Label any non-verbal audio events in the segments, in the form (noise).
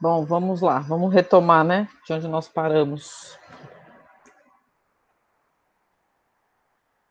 Bom, vamos lá, vamos retomar, né? De onde nós paramos.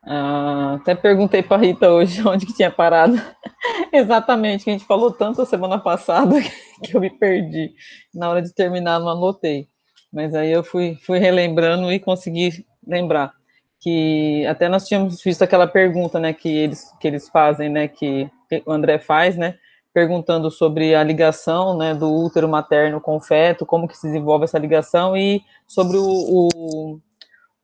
Ah, até perguntei para Rita hoje (laughs) onde que tinha parado. (laughs) Exatamente, que a gente falou tanto a semana passada (laughs) que eu me perdi. Na hora de terminar, não anotei. Mas aí eu fui, fui relembrando e consegui lembrar que até nós tínhamos visto aquela pergunta, né, que eles, que eles fazem, né, que o André faz, né, perguntando sobre a ligação, né, do útero materno com o feto, como que se desenvolve essa ligação e sobre o, o,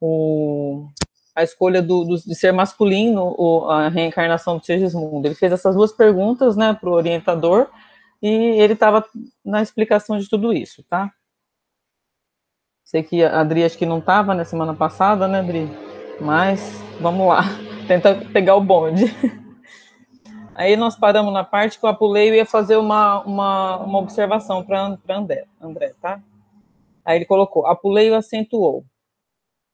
o a escolha do, do, de ser masculino, a reencarnação do Segismundo. Ele fez essas duas perguntas, né, para o orientador e ele estava na explicação de tudo isso, tá? Sei que a Adri acho que não estava na semana passada, né, Adri? Mas vamos lá, (laughs) tenta pegar o bonde. Aí nós paramos na parte que o Apuleio ia fazer uma, uma, uma observação para André, André, tá? Aí ele colocou: Apuleio acentuou.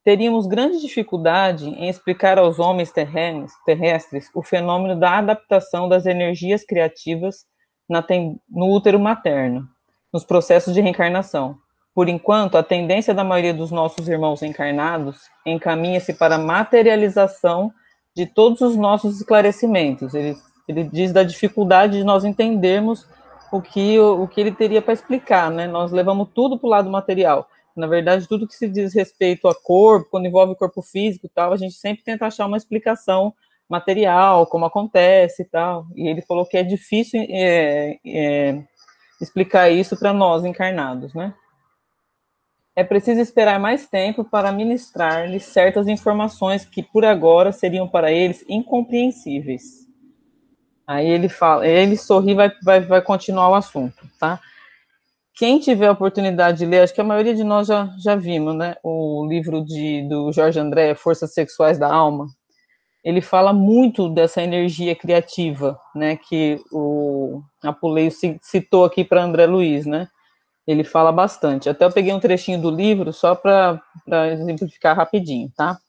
Teríamos grande dificuldade em explicar aos homens terrenos, terrestres o fenômeno da adaptação das energias criativas no útero materno, nos processos de reencarnação, por enquanto, a tendência da maioria dos nossos irmãos encarnados encaminha-se para a materialização de todos os nossos esclarecimentos. Ele, ele diz da dificuldade de nós entendermos o que, o, o que ele teria para explicar, né? Nós levamos tudo para o lado material. Na verdade, tudo que se diz respeito a corpo, quando envolve corpo físico e tal, a gente sempre tenta achar uma explicação material, como acontece e tal. E ele falou que é difícil é, é, explicar isso para nós encarnados, né? é preciso esperar mais tempo para ministrar-lhes certas informações que por agora seriam para eles incompreensíveis. Aí ele fala, ele sorri vai, vai, vai continuar o assunto, tá? Quem tiver a oportunidade de ler, acho que a maioria de nós já, já vimos, né? O livro de, do Jorge André, Forças Sexuais da Alma. Ele fala muito dessa energia criativa, né? Que o Apuleio citou aqui para André Luiz, né? ele fala bastante. Até eu peguei um trechinho do livro só para exemplificar rapidinho, tá?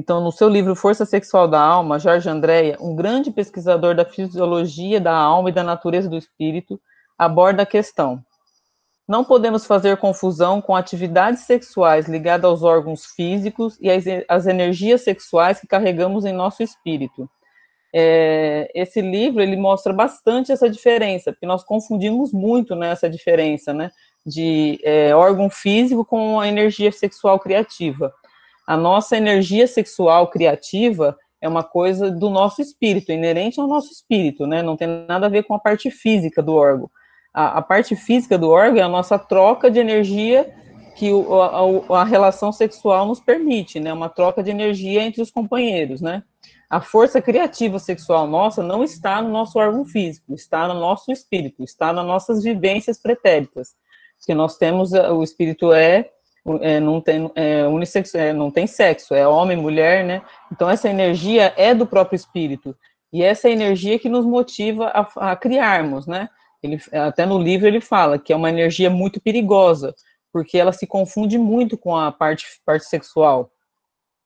Então, no seu livro Força Sexual da Alma, Jorge Andréia, um grande pesquisador da fisiologia da alma e da natureza do espírito, aborda a questão. Não podemos fazer confusão com atividades sexuais ligadas aos órgãos físicos e as energias sexuais que carregamos em nosso espírito é, esse livro ele mostra bastante essa diferença, porque nós confundimos muito né, diferença, né, de é, órgão físico com a energia sexual criativa. A nossa energia sexual criativa é uma coisa do nosso espírito, inerente ao nosso espírito, né, não tem nada a ver com a parte física do órgão. A, a parte física do órgão é a nossa troca de energia que o, a, a relação sexual nos permite, né, uma troca de energia entre os companheiros, né, a força criativa sexual nossa não está no nosso órgão físico, está no nosso espírito, está nas nossas vivências pretéritas. Que nós temos, eh, o espírito é, é não tem é, é, não tem sexo, é homem, mulher, né? Então essa energia é do próprio espírito e essa energia que nos motiva a, a criarmos, né? Ele, até no livro ele fala que é uma energia muito perigosa, porque ela se confunde muito com a parte, parte sexual.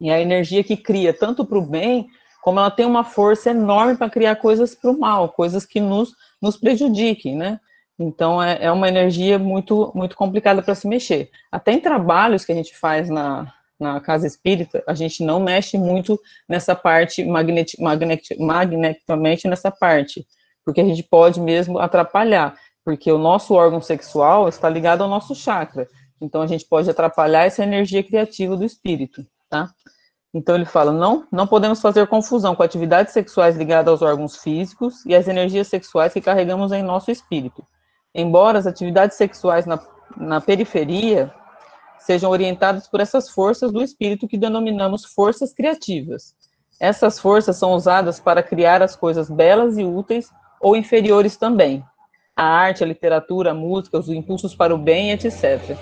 E a energia que cria tanto para o bem como ela tem uma força enorme para criar coisas para o mal, coisas que nos, nos prejudiquem, né? Então é, é uma energia muito muito complicada para se mexer. Até em trabalhos que a gente faz na, na casa espírita, a gente não mexe muito nessa parte magnet, magnet, magneticamente nessa parte, porque a gente pode mesmo atrapalhar, porque o nosso órgão sexual está ligado ao nosso chakra. Então a gente pode atrapalhar essa energia criativa do espírito, tá? Então ele fala: não, não podemos fazer confusão com atividades sexuais ligadas aos órgãos físicos e as energias sexuais que carregamos em nosso espírito. Embora as atividades sexuais na, na periferia sejam orientadas por essas forças do espírito que denominamos forças criativas. Essas forças são usadas para criar as coisas belas e úteis ou inferiores também. A arte, a literatura, a música, os impulsos para o bem, etc.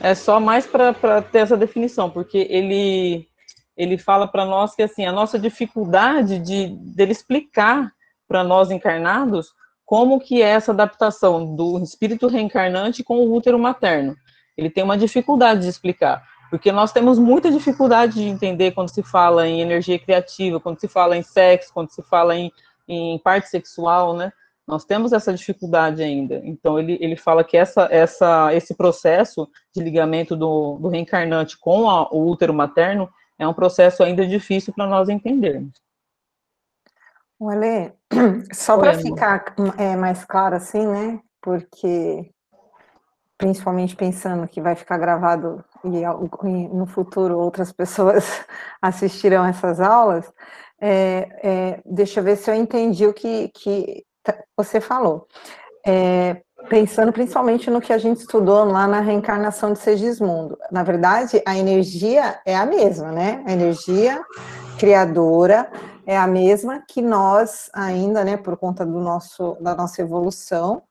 É só mais para ter essa definição, porque ele ele fala para nós que assim a nossa dificuldade de dele explicar para nós encarnados como que é essa adaptação do espírito reencarnante com o útero materno. Ele tem uma dificuldade de explicar, porque nós temos muita dificuldade de entender quando se fala em energia criativa, quando se fala em sexo, quando se fala em, em parte sexual, né? Nós temos essa dificuldade ainda. Então, ele, ele fala que essa, essa, esse processo de ligamento do, do reencarnante com a, o útero materno é um processo ainda difícil para nós entendermos. Olha, só para ficar é, mais claro assim, né? Porque principalmente pensando que vai ficar gravado e no futuro outras pessoas (laughs) assistirão essas aulas, é, é, deixa eu ver se eu entendi o que, que você falou. É, pensando principalmente no que a gente estudou lá na reencarnação de Segismundo. Na verdade, a energia é a mesma, né? A energia criadora é a mesma que nós ainda, né, por conta do nosso, da nossa evolução,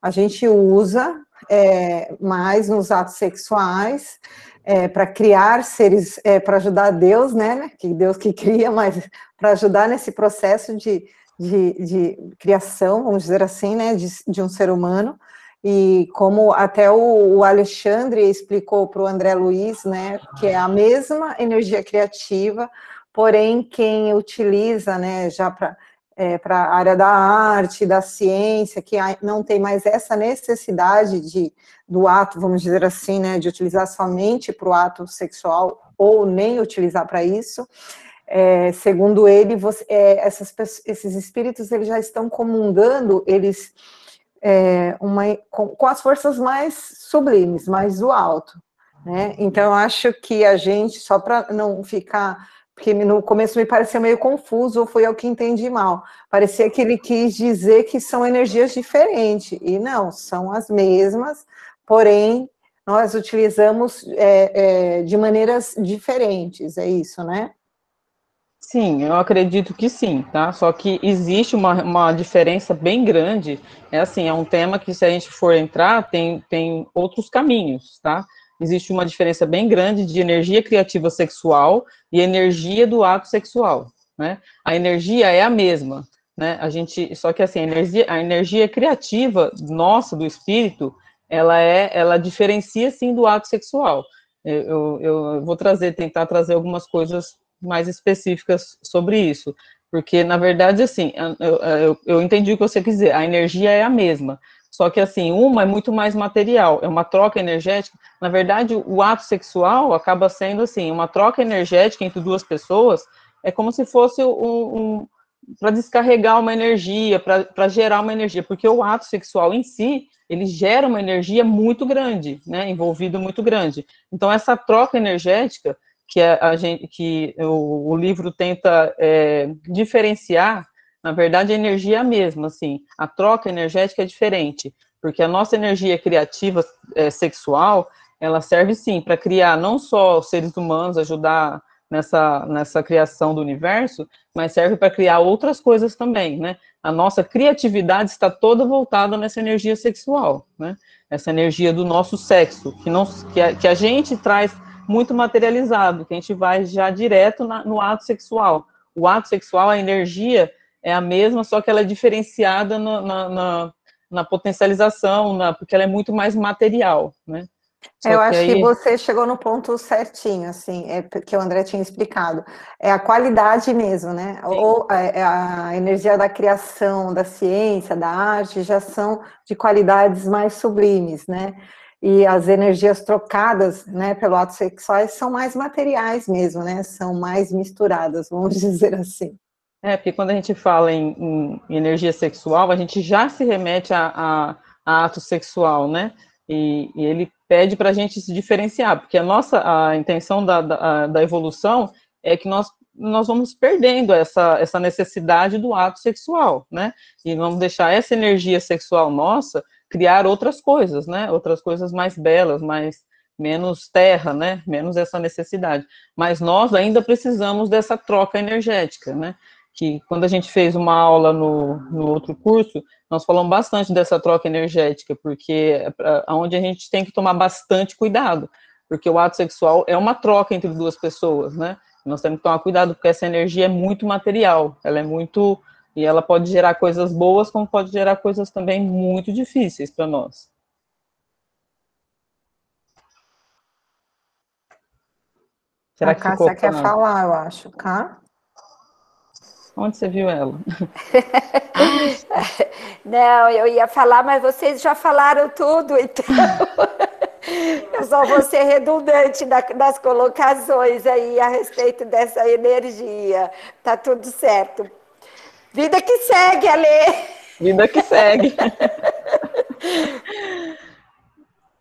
a gente usa é, mais nos atos sexuais é, para criar seres, é, para ajudar Deus, né, né, que Deus que cria, (laughs) mas para ajudar nesse processo de, de, de, criação, vamos dizer assim, né, de, de um ser humano, e como até o, o Alexandre explicou para o André Luiz, né, que é a mesma energia criativa, porém quem utiliza, né, já para é, para a área da arte, da ciência, que não tem mais essa necessidade de, do ato, vamos dizer assim, né, de utilizar somente para o ato sexual ou nem utilizar para isso. É, segundo ele, você, é, essas, esses espíritos eles já estão comungando eles é, uma, com, com, as forças mais sublimes, mais do alto. Né? Então, acho que a gente, só para não ficar porque no começo me pareceu meio confuso, ou foi eu que entendi mal. Parecia que ele quis dizer que são energias diferentes, e não, são as mesmas, porém, nós utilizamos é, é, de maneiras diferentes, é isso, né? Sim, eu acredito que sim, tá? Só que existe uma, uma diferença bem grande, é assim, é um tema que se a gente for entrar, tem, tem outros caminhos, tá? Existe uma diferença bem grande de energia criativa sexual e energia do ato sexual, né? A energia é a mesma, né? A gente, só que assim, a energia, a energia criativa nossa, do espírito, ela é, ela diferencia sim do ato sexual. Eu, eu, eu vou trazer, tentar trazer algumas coisas mais específicas sobre isso, porque na verdade, assim, eu, eu, eu entendi o que você quis dizer, a energia é a mesma, só que assim, uma é muito mais material, é uma troca energética. Na verdade, o ato sexual acaba sendo assim, uma troca energética entre duas pessoas, é como se fosse um, um para descarregar uma energia, para gerar uma energia, porque o ato sexual em si, ele gera uma energia muito grande, né, envolvido muito grande. Então essa troca energética que a, gente, que o, o livro tenta é, diferenciar na verdade, a energia é a mesma, assim, a troca energética é diferente, porque a nossa energia criativa é, sexual, ela serve sim para criar não só os seres humanos, ajudar nessa, nessa criação do universo, mas serve para criar outras coisas também, né? A nossa criatividade está toda voltada nessa energia sexual, né? Essa energia do nosso sexo, que, não, que, a, que a gente traz muito materializado, que a gente vai já direto na, no ato sexual. O ato sexual, a energia é a mesma, só que ela é diferenciada no, na, na, na, potencialização, na, porque ela é muito mais material, né? Só eu acho que, aí... que você chegou no ponto certinho, assim, é que o André tinha explicado. É a qualidade mesmo, né? Sim. Ou a, é a, energia da criação, da ciência, da arte, já são de qualidades mais sublimes, né? E as energias trocadas, né, pelo ato sexual são mais materiais mesmo, né? São mais misturadas, vamos (laughs) dizer assim. É, porque quando a gente fala em, em energia sexual, a gente já se remete a, a, a ato sexual, né? E, e ele pede para a gente se diferenciar, porque a nossa a intenção da, da, da, evolução é que nós, nós vamos perdendo essa, essa necessidade do ato sexual, né? E vamos deixar essa energia sexual nossa criar outras coisas, né? Outras coisas mais belas, mais menos terra, né? Menos essa necessidade. Mas nós ainda precisamos dessa troca energética, né? Que quando a gente fez uma aula no, no outro curso, nós falamos bastante dessa troca energética, porque é onde a gente tem que tomar bastante cuidado, porque o ato sexual é uma troca entre duas pessoas, né? Nós temos que tomar cuidado, porque essa energia é muito material, ela é muito. E ela pode gerar coisas boas, como pode gerar coisas também muito difíceis para nós. Será a que Cássia quer falar, eu acho, tá? Onde você viu ela? (laughs) Não, eu ia falar, mas vocês já falaram tudo, então. (laughs) Eu só vou ser redundante nas colocações aí a respeito dessa energia. Tá tudo certo. Vida que segue, Ale. Vida que segue. (laughs)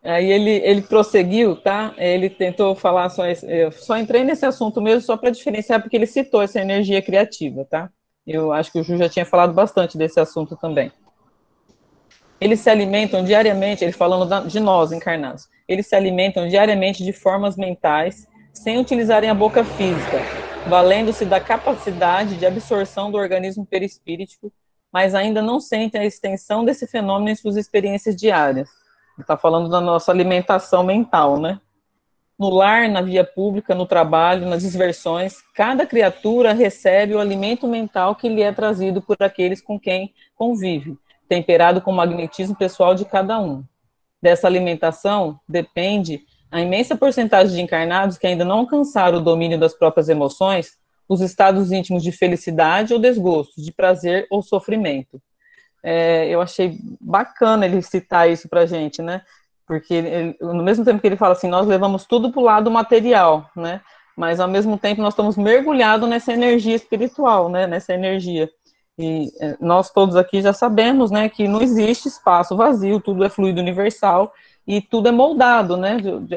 Aí ele, ele prosseguiu, tá? Ele tentou falar só. Eu só entrei nesse assunto mesmo só para diferenciar, porque ele citou essa energia criativa, tá? Eu acho que o Ju já tinha falado bastante desse assunto também. Eles se alimentam diariamente, ele falando de nós encarnados, eles se alimentam diariamente de formas mentais, sem utilizarem a boca física, valendo-se da capacidade de absorção do organismo perispíritico, mas ainda não sentem a extensão desse fenômeno em suas experiências diárias. Está falando da nossa alimentação mental, né? No lar, na via pública, no trabalho, nas diversões, cada criatura recebe o alimento mental que lhe é trazido por aqueles com quem convive, temperado com o magnetismo pessoal de cada um. Dessa alimentação depende a imensa porcentagem de encarnados que ainda não alcançaram o domínio das próprias emoções, os estados íntimos de felicidade ou desgosto, de prazer ou sofrimento. É, eu achei bacana ele citar isso para gente, né? porque ele, no mesmo tempo que ele fala assim, nós levamos tudo para o lado material, né? Mas ao mesmo tempo nós estamos mergulhados nessa energia espiritual, né? Nessa energia. E é, nós todos aqui já sabemos, né, que não existe espaço vazio, tudo é fluido universal e tudo é moldado, né, de, de,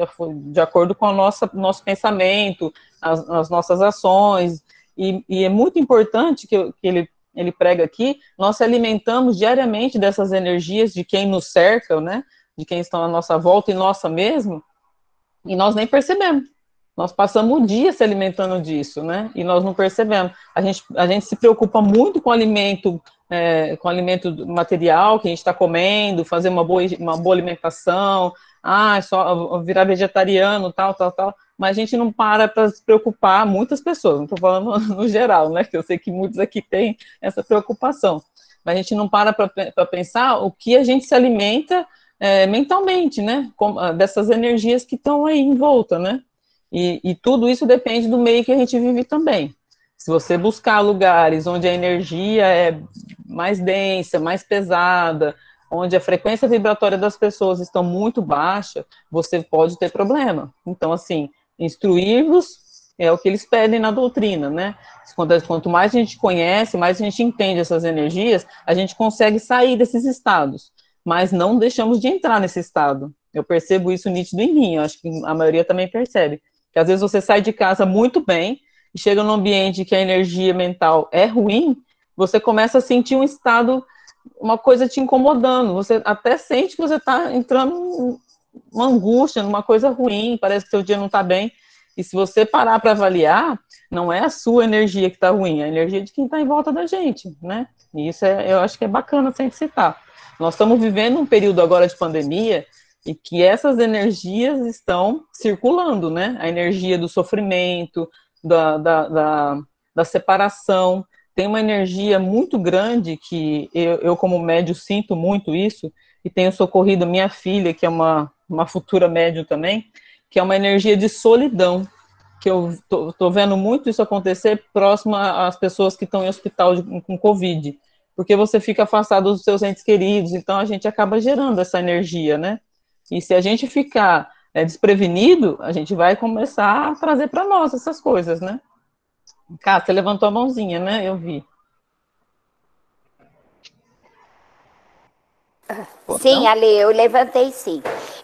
de acordo com o nosso, pensamento, as, as nossas ações. E, e, é muito importante que, que ele ele prega aqui, nós se alimentamos diariamente dessas energias de quem nos cerca, né? de quem estão à nossa volta e nossa mesmo, e nós nem percebemos. Nós passamos o dia se alimentando disso, né? E nós não percebemos. A gente, a gente se preocupa muito com alimento, é, com alimento material que a gente está comendo, fazer uma boa, uma boa alimentação, ah, só virar vegetariano, tal, tal, tal. Mas a gente não para para se preocupar, muitas pessoas, não estou falando (laughs) no geral, né? Que eu sei que muitos aqui têm essa preocupação. Mas a gente não para para pensar o que a gente se alimenta é, mentalmente, né? Com, ah, dessas energias que estão aí em volta, né? E, e tudo isso depende do meio que a gente vive também. Se você buscar lugares onde a energia é mais densa, mais pesada, onde a frequência vibratória das pessoas estão muito baixa, você pode ter problema. Então, assim, instruir-vos é o que eles pedem na doutrina, né? Quanto mais a gente conhece, mais a gente entende essas energias, a gente consegue sair desses estados mas não deixamos de entrar nesse estado. Eu percebo isso nítido em mim, acho que a maioria também percebe. Que às vezes você sai de casa muito bem e chega num ambiente que a energia mental é ruim, você começa a sentir um estado, uma coisa te incomodando. Você até sente que você está entrando numa angústia, numa coisa ruim, parece que seu dia não está bem. E se você parar para avaliar, não é a sua energia que está ruim, é a energia de quem está em volta da gente, né? E isso é, eu acho que é bacana sempre citar. Nós estamos vivendo um período agora de pandemia e que essas energias estão circulando, né? A energia do sofrimento, da, da, da, da separação. Tem uma energia muito grande que eu, eu, como médio, sinto muito isso, e tenho socorrido minha filha, que é uma, uma futura médio também, que é uma energia de solidão, que eu tô, vendo muito isso acontecer próximo às pessoas que estão em hospital de, com Covid porque você fica afastado dos seus entes queridos, então a gente acaba gerando essa energia, né? E se a gente ficar é, desprevenido, a gente vai começar a trazer para nós essas coisas, né? Cá, você levantou a mãozinha, né? Eu vi. Sim, Ale, eu levantei sim.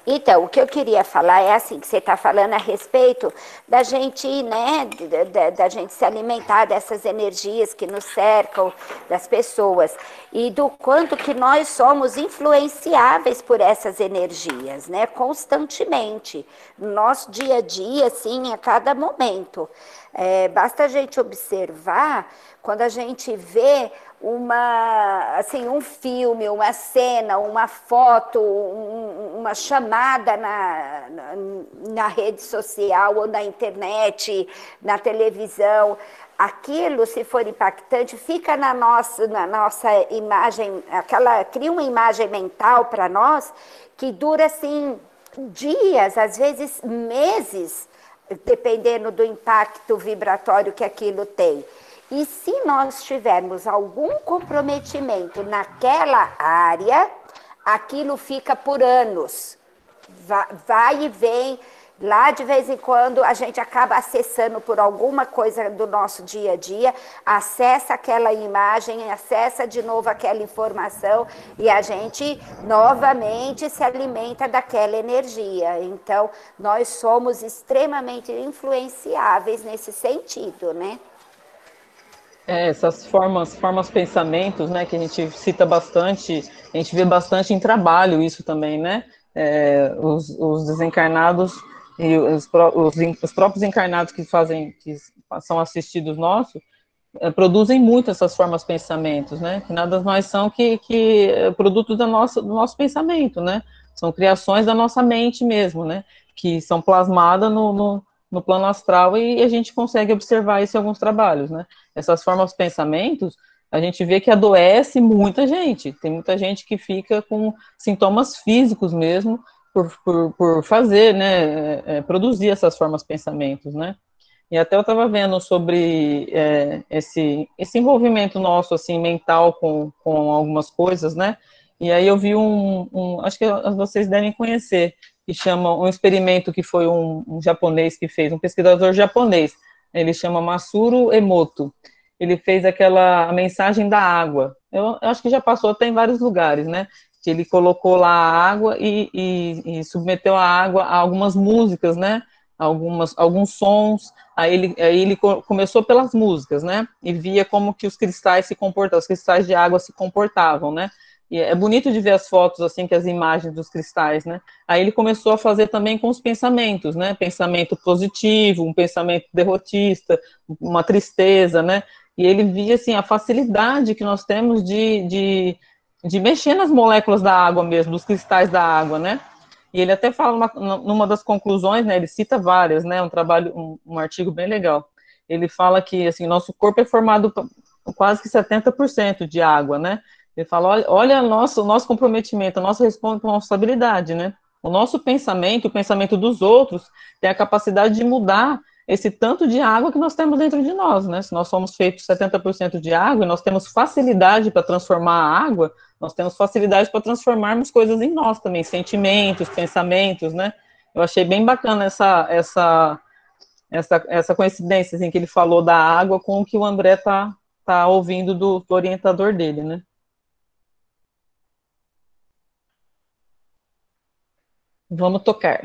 Então, o que eu queria falar é assim, que você está falando a respeito da gente, né, da, da, gente se alimentar dessas energias que nos cercam, das pessoas, e do quanto que nós somos influenciáveis por essas energias, né, constantemente, no nosso dia a dia, assim, a cada momento. É, basta a gente observar quando a gente vê uma assim um filme, uma cena, uma foto, um, uma chamada na, na, na, rede social ou na internet, na televisão, aquilo se for impactante fica na nossa na nossa imagem, aquela cria uma imagem mental para nós que dura assim dias, às vezes meses, dependendo do impacto vibratório que aquilo tem. E se nós tivermos algum comprometimento naquela área, aquilo fica por anos. Vai e vem, Lá, de vez em quando, a gente acaba acessando por alguma coisa do nosso dia a dia, acessa aquela imagem, acessa de novo aquela informação e a gente novamente se alimenta daquela energia. Então, nós somos extremamente influenciáveis nesse sentido, né? É, essas formas, formas pensamentos, né, que a gente cita bastante, a gente vê bastante em trabalho isso também, né? É, os, os desencarnados e os, os, os, próprios encarnados que fazem, que são assistidos nossos, é, produzem muito essas formas pensamentos, né? Que nada mais são que, que produtos da nossa, do nosso pensamento, né? São criações da nossa mente mesmo, né? Que são plasmadas no, no, no plano astral e a gente consegue observar isso em alguns trabalhos, né? Essas formas de pensamentos, a gente vê que adoece muita gente. Tem muita gente que fica com sintomas físicos mesmo, por, por, por fazer, né, é, é, produzir essas formas de pensamentos, né, e até eu estava vendo sobre é, esse, esse envolvimento nosso, assim, mental com, com algumas coisas, né, e aí eu vi um, um acho que vocês devem conhecer, que chama um experimento que foi um, um japonês que fez, um pesquisador japonês, ele chama Masuro Emoto, ele fez aquela mensagem da água, eu, eu acho que já passou até em vários lugares, né, que ele colocou lá a água e, e, e, submeteu a água a algumas músicas, né? Algumas, alguns sons. Aí ele, aí ele começou pelas músicas, né? E via como que os cristais se comportavam, os cristais de água se comportavam, né? E é bonito de ver as fotos, assim, que as imagens dos cristais, né? Aí ele começou a fazer também com os pensamentos, né? Pensamento positivo, um pensamento derrotista, uma tristeza, né? E ele via, assim, a facilidade que nós temos de, de de mexer nas moléculas da água mesmo, dos cristais da água, né? E ele até fala uma, numa das conclusões, né? Ele cita várias, né? Um trabalho, um, um artigo bem legal. Ele fala que assim, nosso corpo é formado quase que 70% de água, né? Ele fala, olha, nosso, o nosso comprometimento, a nossa responsabilidade, né? O nosso pensamento, o pensamento dos outros, tem a capacidade de mudar esse tanto de água que nós temos dentro de nós, né? Se nós somos feitos 70% de água e nós temos facilidade para transformar a água, nós temos facilidade para transformarmos coisas em nós também, sentimentos, pensamentos, né? Eu achei bem bacana essa essa essa, essa coincidência assim, que ele falou da água com o que o André tá, tá ouvindo do, do orientador dele, né? Vamos tocar.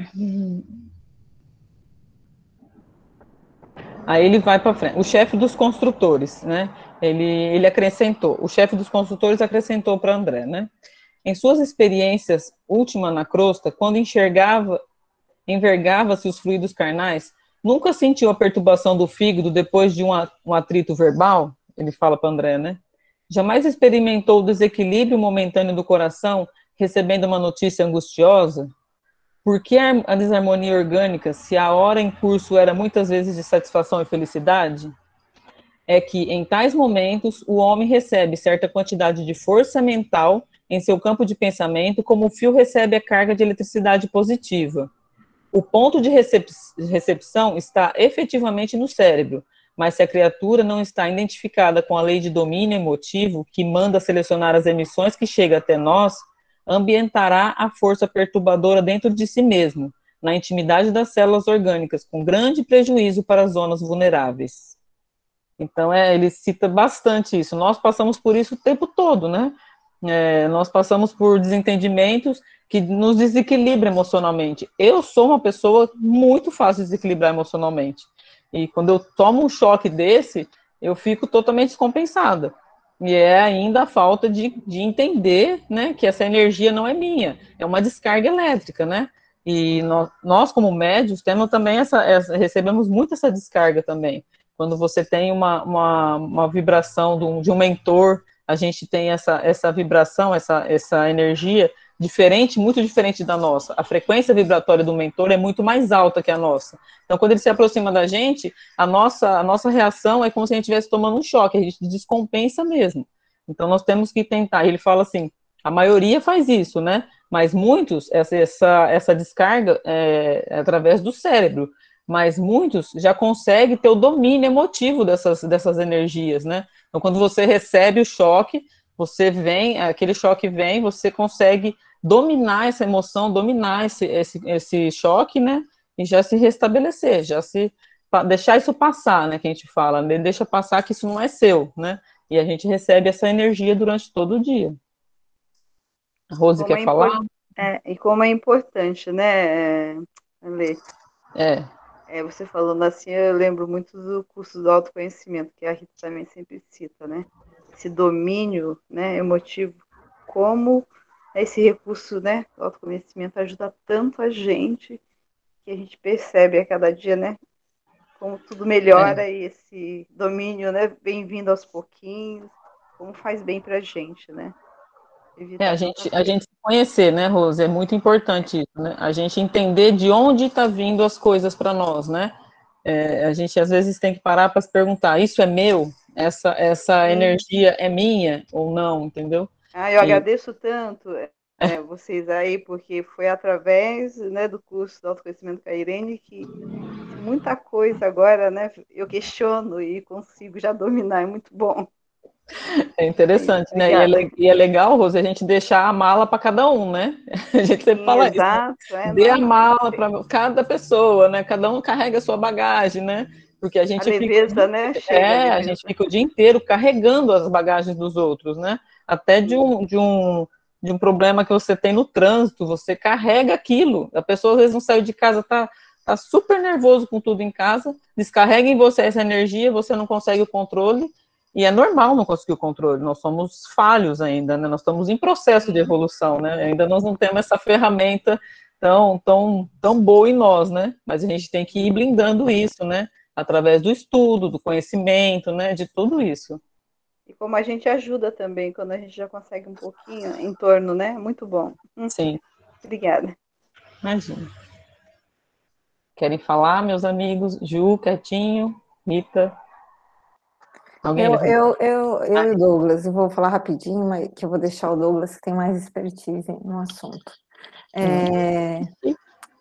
Aí ele vai para frente. O chefe dos construtores, né? Ele, ele acrescentou, o chefe dos construtores acrescentou para André, né? Em suas experiências última na crosta, quando enxergava, envergava-se os fluidos carnais, nunca sentiu a perturbação do fígado depois de um, um atrito verbal? Ele fala para André, né? Jamais experimentou o desequilíbrio momentâneo do coração recebendo uma notícia angustiosa? Por que a desarmonia orgânica, se a hora em curso era muitas vezes de satisfação e felicidade? É que, em tais momentos, o homem recebe certa quantidade de força mental em seu campo de pensamento, como o fio recebe a carga de eletricidade positiva. O ponto de recep recepção está efetivamente no cérebro, mas se a criatura não está identificada com a lei de domínio emotivo, que manda selecionar as emissões que chegam até nós, ambientará a força perturbadora dentro de si mesmo, na intimidade das células orgânicas, com grande prejuízo para as zonas vulneráveis. Então, é, ele cita bastante isso. Nós passamos por isso o tempo todo, né? É, nós passamos por desentendimentos que nos desequilibram emocionalmente. Eu sou uma pessoa muito fácil de desequilibrar emocionalmente. E quando eu tomo um choque desse, eu fico totalmente descompensada. E é ainda a falta de, de entender né, que essa energia não é minha, é uma descarga elétrica, né? E nós, nós como médios, temos também essa, essa, recebemos muito essa descarga também. Quando você tem uma, uma, uma vibração de um, de um mentor, a gente tem essa, essa vibração, essa, essa energia, diferente, muito diferente da nossa. A frequência vibratória do mentor é muito mais alta que a nossa. Então, quando ele se aproxima da gente, a nossa, a nossa reação é como se a gente estivesse tomando um choque, a gente descompensa mesmo. Então, nós temos que tentar. Ele fala assim: a maioria faz isso, né? Mas muitos, essa, essa, essa descarga é, é através do cérebro. mas muitos já conseguem ter o domínio emotivo dessas, dessas energias, né? Então, quando você recebe o choque, você vem, aquele choque vem, você consegue dominar essa emoção, dominar esse, esse, esse choque, né? E já se restabelecer, já se deixar isso passar, né? Que a gente fala, né? deixa passar que isso não é seu, né? E a gente recebe essa energia durante todo o dia. A Rose como quer é falar? É, e como é importante, né, Lê? É. é. Você falando assim, eu lembro muito do curso do autoconhecimento, que a Rita também sempre cita, né? Esse domínio né, emotivo, como esse recurso, né, do autoconhecimento ajuda tanto a gente que a gente percebe a cada dia, né, como tudo melhora é. e esse domínio, né, vem vindo aos pouquinhos, como faz bem para a gente, né? É, a gente, a gente se conhecer, né, Rose? É muito importante isso, né? A gente entender de onde está vindo as coisas para nós, né? É, a gente às vezes tem que parar para se perguntar: isso é meu? Essa, essa energia é minha ou não? Entendeu? Ah, eu agradeço tanto é, (laughs) vocês aí, porque foi através né, do curso do autoconhecimento com a Irene que muita coisa agora, né, eu questiono e consigo já dominar, é muito bom. É interessante, né? E é, e é, legal, Rose, a gente deixar a mala para cada um, né? (laughs) A gente sempre Sim, fala exato, isso. Né? É, Dê a mala para cada pessoa, né? Cada um carrega a sua bagagem, né? Porque a gente a leveza, fica, né? é, a, a gente fica o dia inteiro carregando as bagagens dos outros, né? Até de um, de um de um problema que você tem no trânsito, você carrega aquilo. A pessoa às vezes não saiu de casa, tá, tá super nervoso com tudo em casa, descarrega em você essa energia, você não consegue o controle, e é normal não conseguir o controle, nós somos falhos ainda, né? Nós estamos em processo de evolução, né? Ainda nós não temos essa ferramenta tão, tão, tão boa em nós, né? Mas a gente tem que ir blindando isso, né? Através do estudo, do conhecimento, né? De tudo isso. E como a gente ajuda também, quando a gente já consegue um pouquinho em torno, né? Muito bom. Hum. Sim. Obrigada. Imagina. Querem falar, meus amigos? Ju, quietinho, Rita. Alguém eu, eu, eu, eu ah. e o Douglas, eu vou falar rapidinho, mas que eu vou deixar o Douglas que tem mais expertise no assunto. É,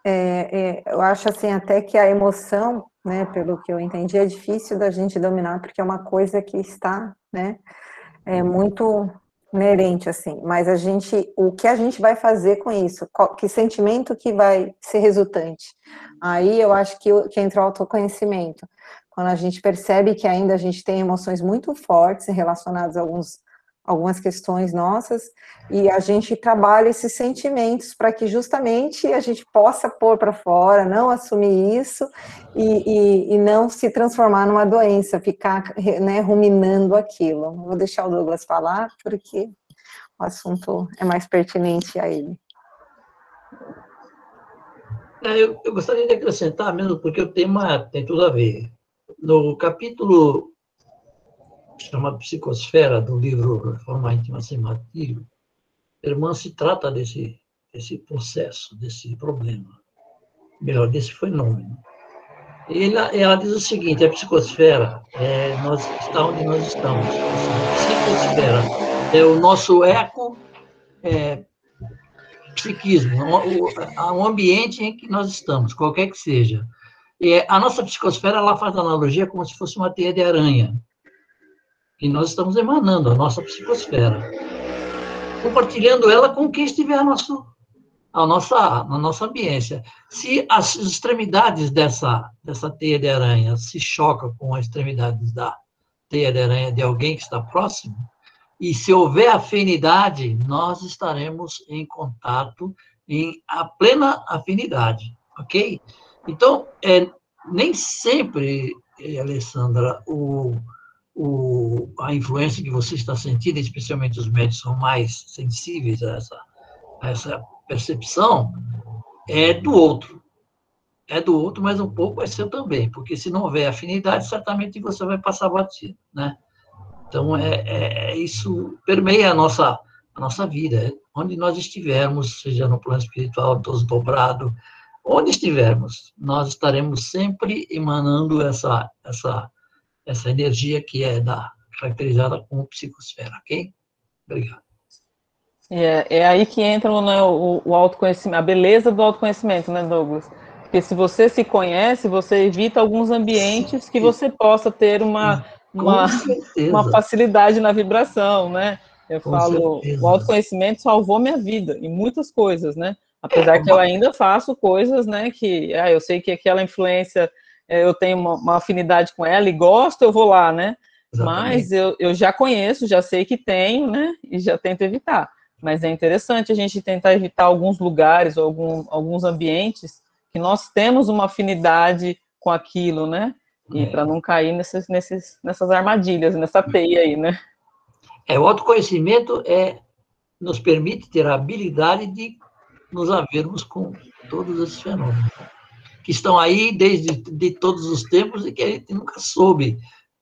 é, é, eu acho assim até que a emoção, né, pelo que eu entendi, é difícil da gente dominar porque é uma coisa que está, né, é muito inerente assim. Mas a gente, o que a gente vai fazer com isso? Qual, que sentimento que vai ser resultante? Aí eu acho que, que entra o autoconhecimento quando a gente percebe que ainda a gente tem emoções muito fortes relacionadas a alguns, algumas questões nossas, e a gente trabalha esses sentimentos para que justamente a gente possa pôr para fora, não assumir isso e, e, e, não se transformar numa doença, ficar né, ruminando aquilo. Vou deixar o Douglas falar, porque o assunto é mais pertinente a ele. É, eu, eu, gostaria de acrescentar mesmo, porque o tema tem tudo a ver. No capítulo chamado Psicosfera, do livro Forma Íntima Sem Martírio, irmã se trata desse, desse processo, desse problema, melhor, desse fenômeno. Ela, ela diz o seguinte, a psicosfera é nós, está onde nós estamos. A psicosfera é o nosso eco é, psiquismo, o, o ambiente em que nós estamos, qualquer que seja. E a nossa psicosfera, ela faz analogia como se fosse uma teia de aranha. E nós estamos emanando a nossa psicosfera. Compartilhando ela com quem estiver a, nosso, a nossa, na nossa ambiência. Se as extremidades dessa, dessa teia de aranha se chocam com as extremidades da teia de aranha de alguém que está próximo, e se houver afinidade, nós estaremos em contato em a plena afinidade, ok? Então, é, nem sempre, é, Alessandra, o, o, a influência que você está sentindo, especialmente os médicos são mais sensíveis a essa, a essa percepção, é do outro. É do outro, mas um pouco é seu também, porque se não houver afinidade, certamente você vai passar batido, né? Então, é, é, é isso permeia a nossa, a nossa vida, onde nós estivermos, seja no plano espiritual, todos dobrados, onde estivermos, nós estaremos sempre emanando essa, essa, essa energia que é da, caracterizada como psicosfera, ok? Obrigado. É, é aí que entra né, o, o autoconhecimento, a beleza do autoconhecimento, né, Douglas? Porque se você se conhece, você evita alguns ambientes que você possa ter uma, uma, uma facilidade na vibração, né? Eu Com falo, certeza. o autoconhecimento salvou minha vida em muitas coisas, né? Apesar é, que eu ainda faço coisas, né, que ah, eu sei que aquela influência, eu tenho uma, uma, afinidade com ela e gosto, eu vou lá, né? Exatamente. Mas eu, eu já conheço, já sei que tenho, né? E já tento evitar. Mas é interessante a gente tentar evitar alguns lugares, algum, alguns ambientes que nós temos uma afinidade com aquilo, né? E é. para não cair nesses, nesses, nessas armadilhas, nessa teia aí, né? É, o autoconhecimento é, nos permite ter a habilidade de nos havermos com todos esses fenômenos que estão aí desde de todos os tempos e que a gente nunca soube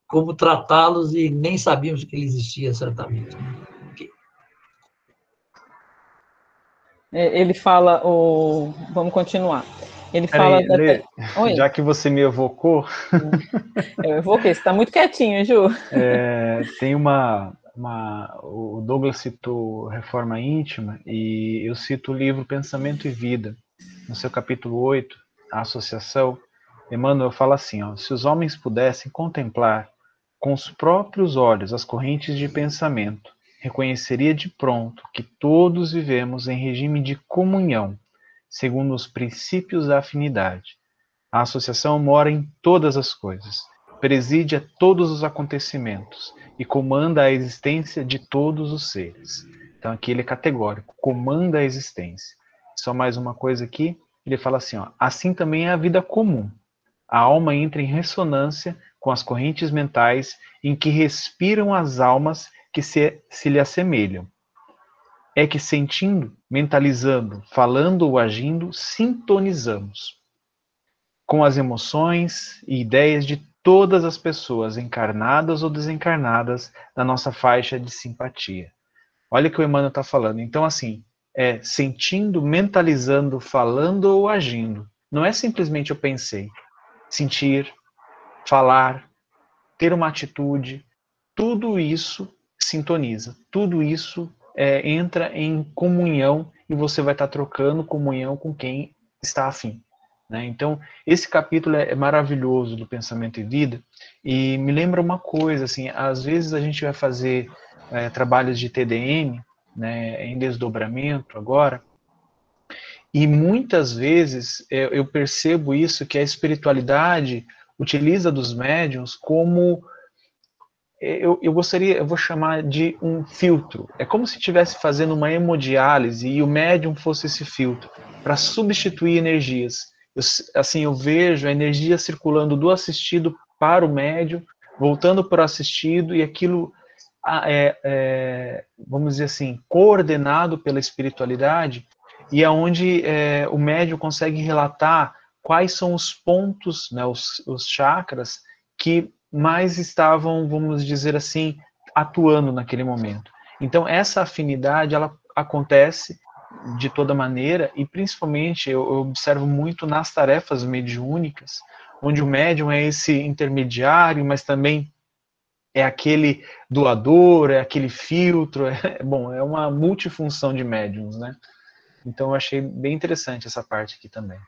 como tratá-los e nem sabíamos que ele existia certamente. É, ele fala, o... vamos continuar. Ele fala. Aí, da... Lê, já que você me evocou. (laughs) Eu evoquei, você está muito quietinho, Ju. É, tem uma, uma. O Douglas citou Reforma Íntima, e eu cito o livro Pensamento e Vida, no seu capítulo 8, a Associação. Emmanuel fala assim: ó, se os homens pudessem contemplar com os próprios olhos as correntes de pensamento, reconheceria de pronto que todos vivemos em regime de comunhão segundo os princípios da afinidade. A associação mora em todas as coisas, preside a todos os acontecimentos e comanda a existência de todos os seres. Então aqui ele é categórico, comanda a existência. Só mais uma coisa aqui, ele fala assim, ó, assim também é a vida comum. A alma entra em ressonância com as correntes mentais em que respiram as almas que se, se lhe assemelham é que sentindo, mentalizando, falando ou agindo, sintonizamos com as emoções e ideias de todas as pessoas, encarnadas ou desencarnadas, da nossa faixa de simpatia. Olha o que o Emmanuel está falando. Então, assim, é sentindo, mentalizando, falando ou agindo. Não é simplesmente eu pensei. Sentir, falar, ter uma atitude, tudo isso sintoniza, tudo isso é, entra em comunhão e você vai estar trocando comunhão com quem está afim. Né? Então, esse capítulo é, é maravilhoso do Pensamento e Vida e me lembra uma coisa, assim, às vezes a gente vai fazer é, trabalhos de TDM, né, em desdobramento agora, e muitas vezes eu, eu percebo isso, que a espiritualidade utiliza dos médiums como eu, eu gostaria, eu vou chamar de um filtro. É como se estivesse fazendo uma hemodiálise e o médium fosse esse filtro para substituir energias. Eu, assim, eu vejo a energia circulando do assistido para o médium, voltando para o assistido e aquilo é, é, vamos dizer assim, coordenado pela espiritualidade e aonde é, o médium consegue relatar quais são os pontos, né, os, os chakras que mais estavam, vamos dizer assim, atuando naquele momento. Então essa afinidade ela acontece de toda maneira e principalmente eu, observo muito nas tarefas mediúnicas, onde o médium é esse intermediário, mas também é aquele doador, é aquele filtro, (laughs) é, bom, é uma multifunção de médiums, né? Então eu achei bem interessante essa parte aqui também.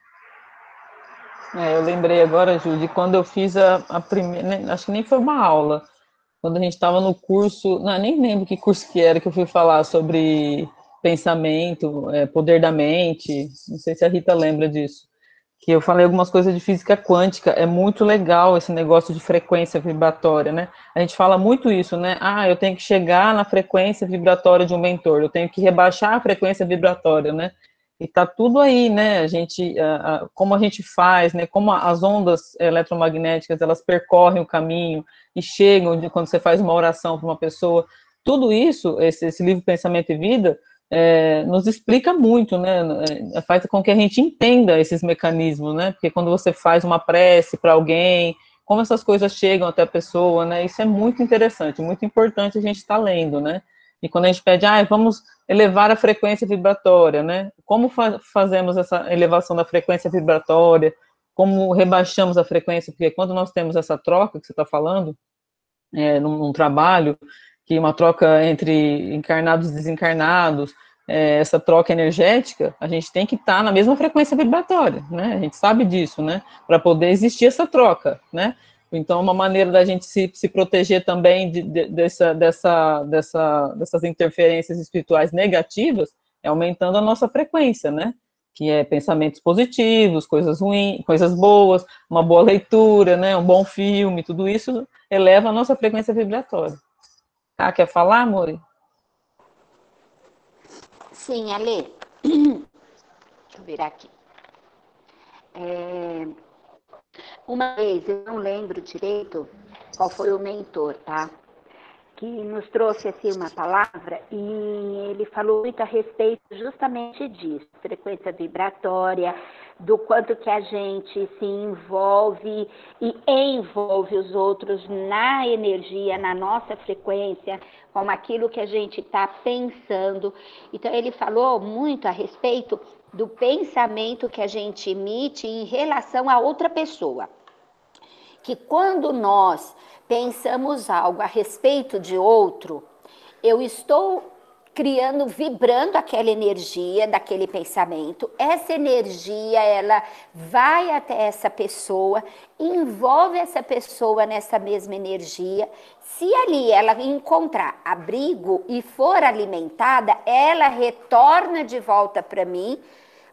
É, eu lembrei agora, Ju, de quando eu fiz a, a primeira, acho que nem foi uma aula, quando a gente estava no curso, não, nem lembro que curso que era que eu fui falar sobre pensamento, é, poder da mente, não sei se a Rita lembra disso, que eu falei algumas coisas de física quântica, é muito legal esse negócio de frequência vibratória, né? A gente fala muito isso, né? Ah, eu tenho que chegar na frequência vibratória de um mentor, eu tenho que rebaixar a frequência vibratória, né? e está tudo aí, né? A gente, a, a, como a gente faz, né? Como as ondas eletromagnéticas elas percorrem o caminho e chegam de quando você faz uma oração para uma pessoa. Tudo isso, esse, esse livro Pensamento e Vida, é, nos explica muito, né? É, faz com que a gente entenda esses mecanismos, né? Porque quando você faz uma prece para alguém, como essas coisas chegam até a pessoa, né? Isso é muito interessante, muito importante a gente estar tá lendo, né? E quando a gente pede, ah, vamos elevar a frequência vibratória, né? Como fa fazemos essa elevação da frequência vibratória? Como rebaixamos a frequência? Porque quando nós temos essa troca que você está falando, é, num, num, trabalho, que uma troca entre encarnados e desencarnados, é, essa troca energética, a gente tem que estar tá na mesma frequência vibratória, né? A gente sabe disso, né? Para poder existir essa troca, né? Então, uma maneira da gente se, se proteger também de, de, dessa, dessa, dessa, dessas interferências espirituais negativas é aumentando a nossa frequência, né? Que é pensamentos positivos, coisas ruins, coisas boas, uma boa leitura, né? Um bom filme, tudo isso eleva a nossa frequência vibratória. Ah, quer falar, Amore? Sim, Ale. Deixa eu virar aqui. É, uma vez, eu não lembro direito qual foi o mentor, tá? Que nos trouxe assim uma palavra e ele falou muito a respeito justamente disso, frequência vibratória, do quanto que a gente se envolve e envolve os outros na energia, na nossa frequência, como aquilo que a gente está pensando. Então ele falou muito a respeito do pensamento que a gente emite em relação a outra pessoa. Que quando nós pensamos algo a respeito de outro, eu estou criando, vibrando aquela energia daquele pensamento. Essa energia, ela vai até essa pessoa, envolve essa pessoa nessa mesma energia. Se ali ela encontrar abrigo e for alimentada, ela retorna de volta para mim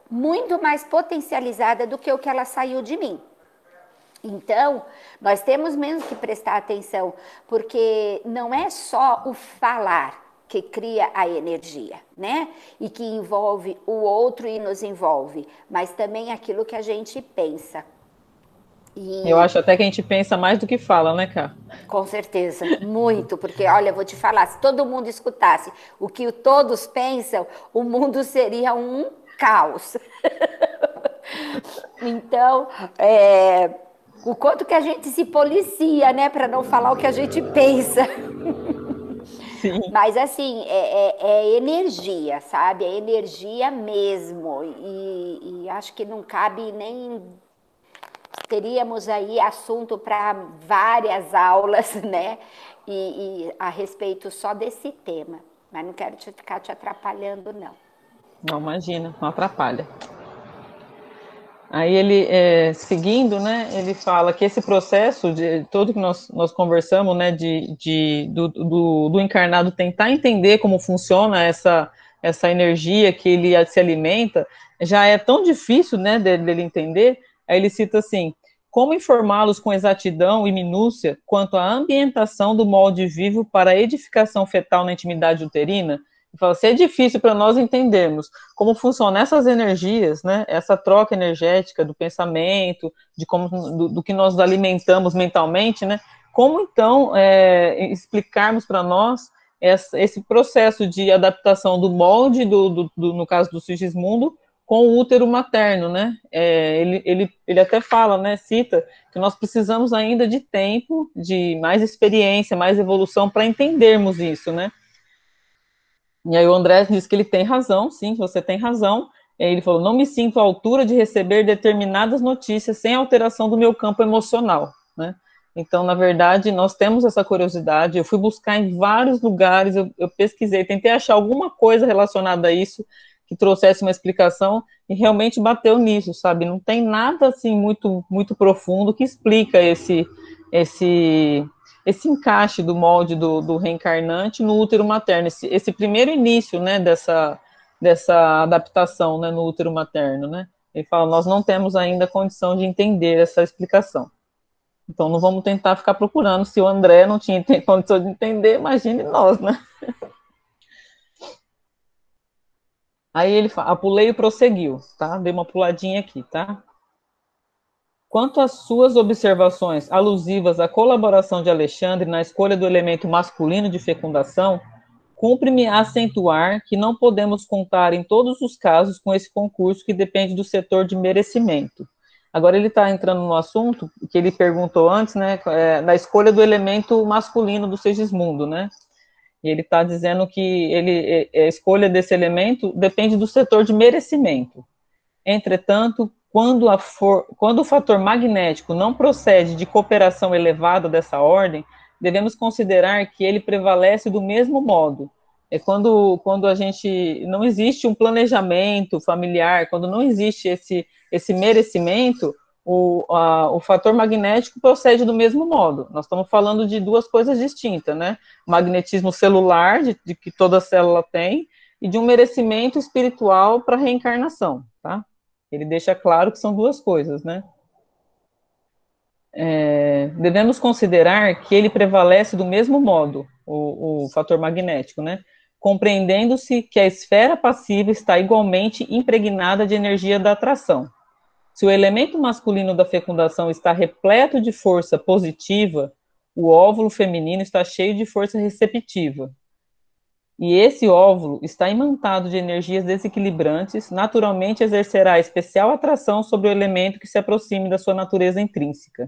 muito mais potencializada do que o que ela saiu de mim. Então, nós temos mesmo que prestar atenção, porque não é só o falar que cria a energia, né? E que envolve o outro e nos envolve, mas também aquilo que a gente pensa. E... Eu acho até que a gente pensa mais do que fala, né, Cá? Com certeza, muito, porque olha, vou te falar, se todo mundo escutasse o que todos pensam, o mundo seria um caos. (laughs) então, é, o quanto que a gente se policia, né, para não falar o que a gente pensa. Sim. Mas assim, é, é, é, energia, sabe? É energia mesmo. E, e acho que não cabe nem. Teríamos aí assunto para várias aulas, (laughs) né? E, e, a respeito só desse tema. Mas não quero te, ficar te atrapalhando, não. Não, imagina, não atrapalha. Aí ele, é, seguindo, né, ele fala que esse processo de todo que nós, nós conversamos, né, de, de do, do, do, encarnado tentar entender como funciona essa, essa energia que ele se alimenta, já é tão difícil, né, dele, entender. Aí ele cita assim: como informá-los com exatidão e minúcia quanto à ambientação do molde vivo para edificação fetal na intimidade uterina? Fala, se é difícil para nós entendermos como funcionam essas energias, né, essa troca energética do pensamento, de como do, do que nós alimentamos mentalmente, né, como então é, explicarmos para nós essa, esse processo de adaptação do molde, do, do, do, no caso do Sigismundo, com o útero materno, né? É, ele, ele, ele até fala, né, cita, que nós precisamos ainda de tempo, de mais experiência, mais evolução para entendermos isso, né? E aí o André disse que ele tem razão, sim, você tem razão. Ele falou: não me sinto à altura de receber determinadas notícias sem alteração do meu campo emocional, né? Então, na verdade, nós temos essa curiosidade. Eu fui buscar em vários lugares, eu, eu pesquisei, tentei achar alguma coisa relacionada a isso que trouxesse uma explicação e realmente bateu nisso, sabe? Não tem nada assim muito muito profundo que explica esse esse esse encaixe do molde do, do reencarnante no útero materno, esse, esse, primeiro início, né, dessa, dessa adaptação, né, no útero materno, né, ele fala, nós não temos ainda condição de entender essa explicação. Então, não vamos tentar ficar procurando, se o André não tinha (laughs) condição de entender, imagine nós, né. Aí ele fala, pulei e prosseguiu, tá, dei uma puladinha aqui, tá. Quanto às suas observações alusivas à colaboração de Alexandre na escolha do elemento masculino de fecundação, cumpre-me acentuar que não podemos contar em todos os casos com esse concurso que depende do setor de merecimento. Agora ele está entrando no assunto que ele perguntou antes, né, é, na escolha do elemento masculino do Segismundo, né? E ele está dizendo que ele, é, a escolha desse elemento depende do setor de merecimento. Entretanto, quando, for, quando o fator magnético não procede de cooperação elevada dessa ordem, devemos considerar que ele prevalece do mesmo modo, É quando, quando a gente não existe um planejamento familiar, quando não existe esse, esse merecimento, o, a, o fator magnético procede do mesmo modo. Nós estamos falando de duas coisas distintas, né? magnetismo celular, de, de que toda célula tem, e de um merecimento espiritual para reencarnação? Ele deixa claro que são duas coisas, né? É, devemos considerar que ele prevalece do mesmo modo, o, o fator magnético, né? Compreendendo-se que a esfera passiva está igualmente impregnada de energia da atração. Se o elemento masculino da fecundação está repleto de força positiva, o óvulo feminino está cheio de força receptiva. E esse óvulo está imantado de energias desequilibrantes, naturalmente exercerá especial atração sobre o elemento que se aproxime da sua natureza intrínseca.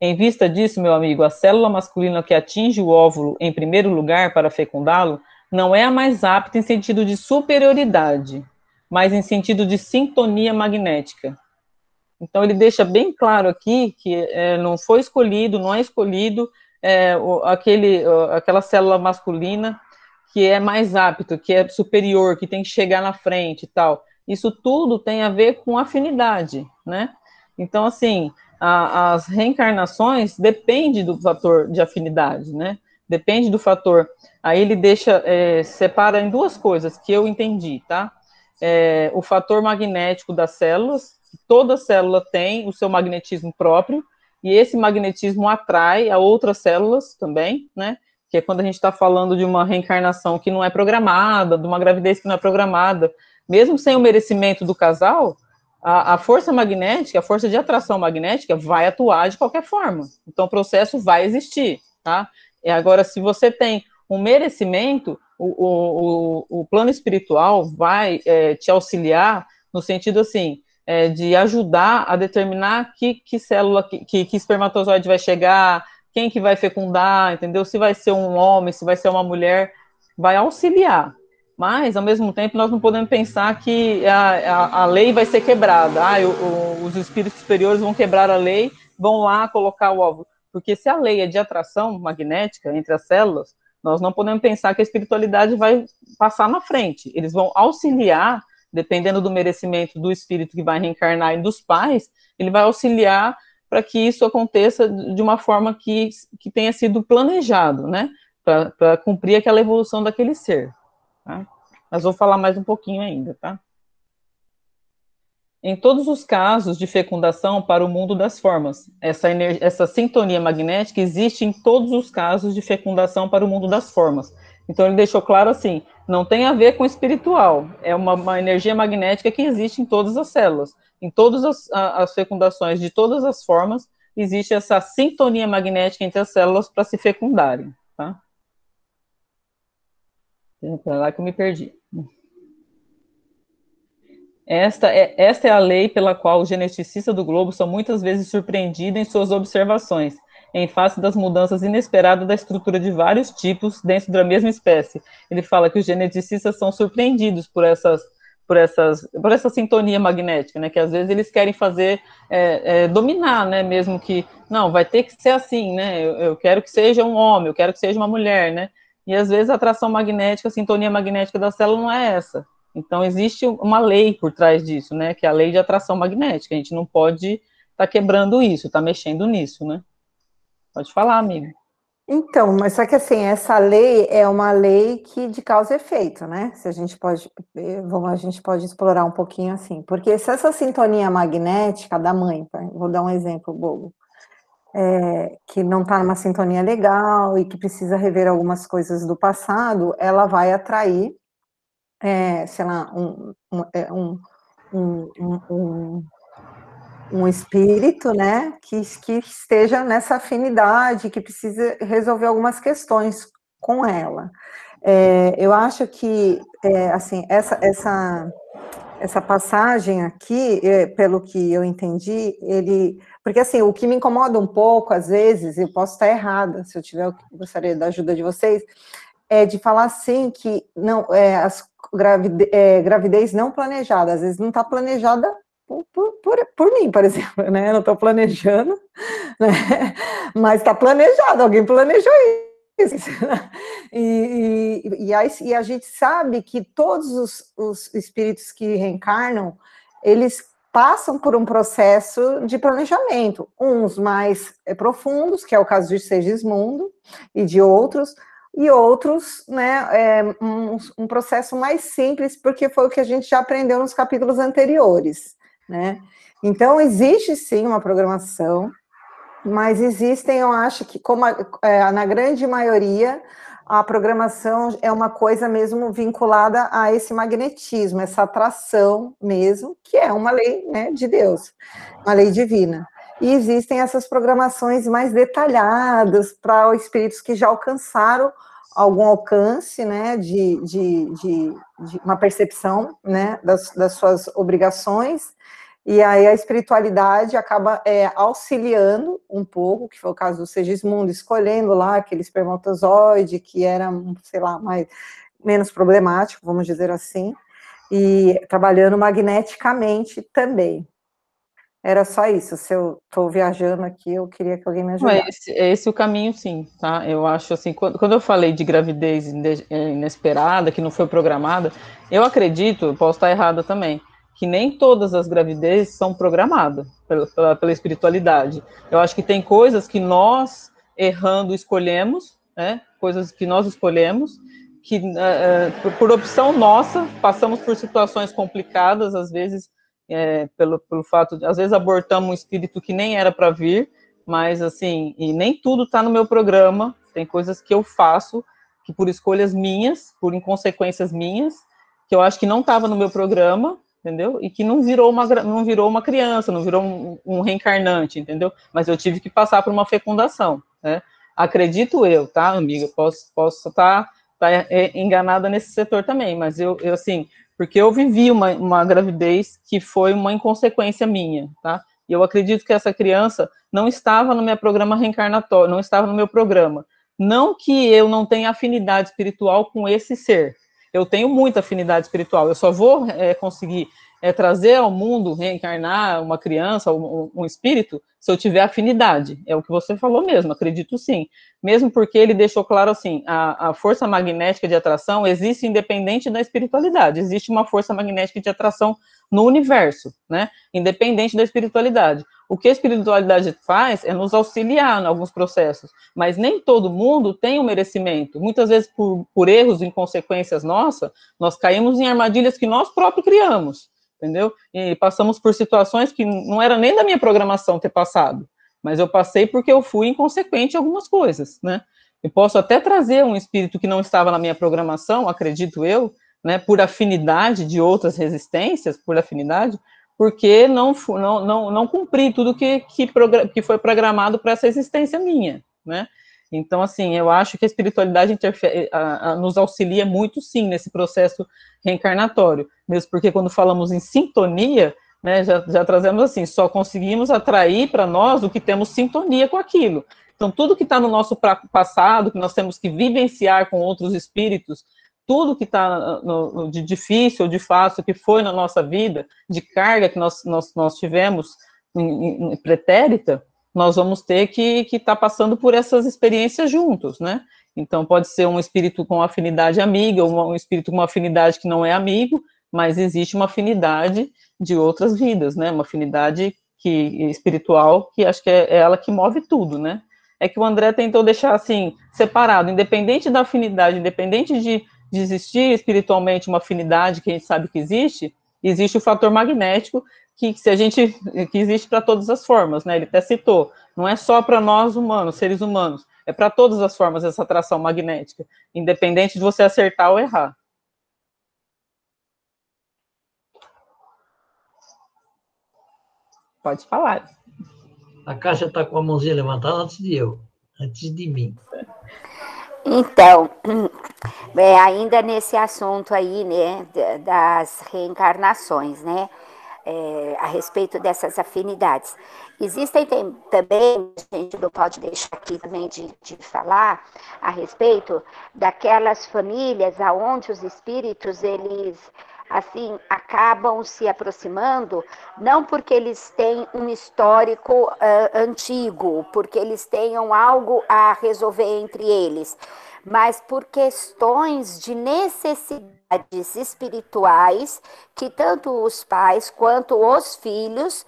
Em vista disso, meu amigo, a célula masculina que atinge o óvulo em primeiro lugar para fecundá-lo não é a mais apta em sentido de superioridade, mas em sentido de sintonia magnética. Então, ele deixa bem claro aqui que é, não foi escolhido, não é escolhido é, o, aquele, aquela célula masculina que é mais apto, que é superior, que tem que chegar na frente e tal. Isso tudo tem a ver com afinidade, né? Então, assim, a, as reencarnações depende do fator de afinidade, né? Depende do fator. Aí ele deixa, é, separa em duas coisas que eu entendi, tá? É, o fator magnético das células, toda célula tem o seu magnetismo próprio, e esse magnetismo atrai a outras células também, né? Que é quando a gente está falando de uma reencarnação que não é programada, de uma gravidez que não é programada, mesmo sem o merecimento do casal, a, a, força magnética, a força de atração magnética vai atuar de qualquer forma. Então o processo vai existir, tá? E agora, se você tem um merecimento, o, o, o plano espiritual vai é, te auxiliar no sentido assim, é, de ajudar a determinar que, que célula, que, que espermatozoide vai chegar, quem que vai fecundar, entendeu? Se vai ser um homem, se vai ser uma mulher, vai auxiliar. Mas, ao mesmo tempo, nós não podemos pensar que a, a, a lei vai ser quebrada. Ah, o, os espíritos superiores vão quebrar a lei, vão lá colocar o óvulo. Porque se a lei é de atração magnética entre as células, nós não podemos pensar que a espiritualidade vai passar na frente. Eles vão auxiliar, dependendo do merecimento do espírito que vai reencarnar e dos pais, ele vai auxiliar para que isso aconteça de uma forma que, que tenha sido planejado, né? Para cumprir aquela evolução daquele ser. Tá? Mas vou falar mais um pouquinho ainda, tá? Em todos os casos de fecundação para o mundo das formas, essa, essa sintonia magnética existe em todos os casos de fecundação para o mundo das formas. Então ele deixou claro assim, não tem a ver com espiritual, é uma, uma energia magnética que existe em todas as células em todas as, as fecundações de todas as formas, existe essa sintonia magnética entre as células para se fecundarem, tá? Para lá que eu me perdi. Esta é, esta é a lei pela qual os geneticistas do globo são muitas vezes surpreendidos em suas observações, em face das mudanças inesperadas da estrutura de vários tipos dentro da mesma espécie. Ele fala que os geneticistas são surpreendidos por essas por, essas, por essa sintonia magnética, né? Que às vezes eles querem fazer, é, é, dominar, né? Mesmo que, não, vai ter que ser assim, né? Eu, eu, quero que seja um homem, eu quero que seja uma mulher, né? E às vezes a atração magnética, a sintonia magnética da célula não é essa. Então existe uma lei por trás disso, né? Que é a lei de atração magnética. A gente não pode estar tá quebrando isso, estar tá mexendo nisso, né? Pode falar, amigo. Então, mas só que assim, essa lei é uma lei que de causa e efeito, né? Se a gente pode, eh, vamos, a gente pode explorar um pouquinho assim, porque se essa sintonia magnética da mãe, tá? vou dar um exemplo bobo, é, que não está numa sintonia legal e que precisa rever algumas coisas do passado, ela vai atrair, é, sei lá, um, um, é, um, um um espírito, né, que, que esteja nessa afinidade, que precisa resolver algumas questões com ela. É, eu acho que, é, assim, essa, essa, essa passagem aqui, é, pelo que eu entendi, ele, porque assim, o que me incomoda um pouco, às vezes, eu posso estar errada, se eu tiver, eu gostaria da ajuda de vocês, é de falar assim que não, é, as gravidez, é, gravidez não planejada, às vezes não está planejada por, por, por, mim, por (laughs) exemplo, né? Eu não estou planejando, né? Mas está planejado, alguém planejou e, e, e, a, e a gente sabe que todos os, os espíritos que reencarnam, eles passam por um processo de planejamento, uns mais é, profundos, que é o caso de Segismundo e de outros, e outros, né, é, um, um, processo mais simples, porque foi o que a gente já aprendeu nos capítulos anteriores, né? Então, existe sim uma programação, mas existem, eu acho que, como a, é, na grande maioria, a programação é uma coisa mesmo vinculada a esse magnetismo, essa atração mesmo, que é uma lei né, de Deus, uma lei divina. E existem essas programações mais detalhadas para espíritos que já alcançaram algum alcance, né, de, de, de, de uma percepção, né, das, das suas obrigações, e aí a espiritualidade acaba é, auxiliando um pouco, que foi o caso do Segismundo, escolhendo lá aquele espermatozoide que era, sei lá, mais, menos problemático, vamos dizer assim, e trabalhando magneticamente também. Era só isso. Se eu estou viajando aqui, eu queria que alguém me ajudasse. É esse, é esse o caminho, sim, tá? Eu acho assim, quando, quando eu falei de gravidez inesperada, que não foi programada, eu acredito, posso estar errada também, que nem todas as gravidezes são programadas pela, pela, pela, espiritualidade. Eu acho que tem coisas que nós, errando, escolhemos, né? coisas que nós escolhemos, que uh, por, por, opção nossa, passamos por situações complicadas, às vezes, é, pelo, pelo fato de, às vezes, abortamos um espírito que nem era para vir, mas, assim, e nem tudo está no meu programa, tem coisas que eu faço, que por escolhas minhas, por inconsequências minhas, que eu acho que não estava no meu programa, entendeu? E que não virou uma, não virou uma criança, não virou um, um reencarnante, entendeu? Mas eu tive que passar por uma fecundação, né? Acredito eu, tá, amiga? Posso posso estar tá, tá é, enganada nesse setor também, mas eu, eu assim, porque eu vivi uma, uma gravidez que foi uma inconsequência minha, tá? E eu acredito que essa criança não estava no meu programa reencarnatório, não estava no meu programa. Não que eu não tenha afinidade espiritual com esse ser, eu tenho muita afinidade espiritual, eu só vou é, conseguir é, trazer ao mundo, reencarnar uma criança, um, um, espírito, se eu tiver afinidade. É o que você falou mesmo, acredito sim. Mesmo porque ele deixou claro assim: a, a força magnética de atração existe independente da espiritualidade, existe uma força magnética de atração no universo, né? Independente da espiritualidade. O que a espiritualidade faz é nos auxiliar em alguns processos, mas nem todo mundo tem o um merecimento. Muitas vezes, por, por erros, inconsequências nossas, nós caímos em armadilhas que nós próprios criamos, entendeu? E passamos por situações que não era nem da minha programação ter passado, mas eu passei porque eu fui inconsequente em algumas coisas, né? Eu posso até trazer um espírito que não estava na minha programação, acredito eu, né, por afinidade de outras resistências, por afinidade, porque não, não, não, não cumpri tudo que, que, que foi programado para essa existência minha, né? Então, assim, eu acho que a espiritualidade a, a, nos auxilia muito, sim, nesse processo reencarnatório, mesmo porque quando falamos em sintonia, né, já, já trazemos assim, só conseguimos atrair para nós o que temos sintonia com aquilo. Então, tudo que está no nosso passado, que nós temos que vivenciar com outros espíritos, tudo que está de difícil ou de fácil que foi na nossa vida, de carga que nós, nós, nós tivemos em, em pretérita, nós vamos ter que estar tá passando por essas experiências juntos, né? Então, pode ser um espírito com afinidade amiga, um espírito com afinidade que não é amigo, mas existe uma afinidade de outras vidas, né? Uma afinidade que, espiritual, que acho que é, é ela que move tudo, né? É que o André tentou deixar assim, separado, independente da afinidade, independente de de existir espiritualmente uma afinidade que a gente sabe que existe, existe o fator magnético que se a gente que existe para todas as formas, né? Ele até citou, não é só para nós humanos, seres humanos, é para todas as formas essa atração magnética, independente de você acertar ou errar. Pode falar. A caixa está com a mãozinha levantada antes de eu, antes de mim. Então, é, ainda nesse assunto aí, né, das reencarnações, né, é, a respeito dessas afinidades. Existem tem, também, a gente não pode deixar aqui também de, de falar a respeito daquelas famílias aonde os espíritos, eles assim, acabam se aproximando, não porque eles têm um histórico uh, antigo, porque eles tenham algo a resolver entre eles, mas por questões de necessidades espirituais que tanto os pais quanto os filhos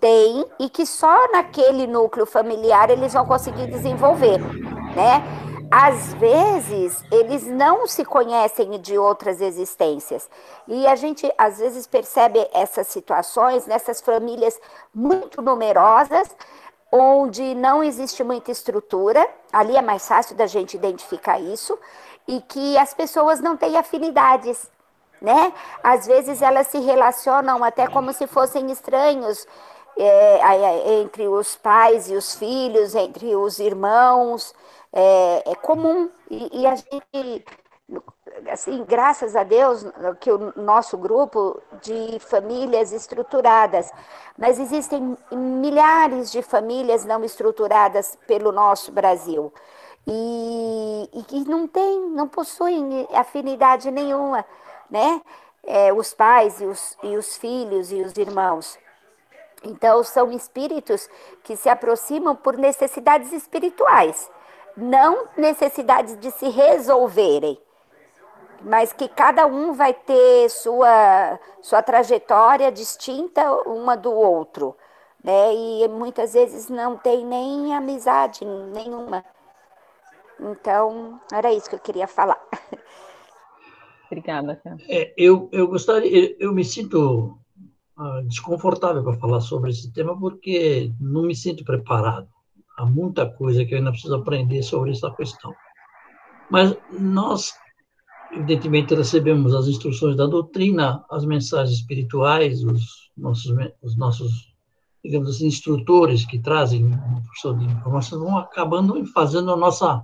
têm e que só naquele núcleo familiar eles vão conseguir desenvolver, né? às vezes eles não se conhecem de outras existências. E a gente às vezes percebe essas situações nessas famílias muito numerosas, onde não existe muita estrutura, ali é mais fácil da gente identificar isso, e que as pessoas não têm afinidades. Né? Às vezes elas se relacionam até como se fossem estranhos é, entre os pais e os filhos, entre os irmãos é, é comum. E, e, a gente, assim, graças a Deus, que o nosso grupo de famílias estruturadas, mas existem milhares de famílias não estruturadas pelo nosso Brasil. E, e que não tem, não possuem afinidade nenhuma, né? É, os pais e os, e os filhos e os irmãos. Então, são espíritos que se aproximam por necessidades espirituais não necessidades de se resolverem, mas que cada um vai ter sua, sua trajetória distinta uma do outro, né? E muitas vezes não tem nem amizade nenhuma. Então, era isso que eu queria falar. Obrigada, É, eu, eu gostaria, eu me sinto uh, desconfortável para falar sobre esse tema porque não me sinto preparado há muita coisa que eu ainda preciso aprender sobre essa questão. Mas nós, evidentemente, recebemos as instruções da doutrina, as mensagens espirituais, os nossos, os nossos digamos assim, instrutores que trazem uma porção de informações vão acabando fazendo a nossa,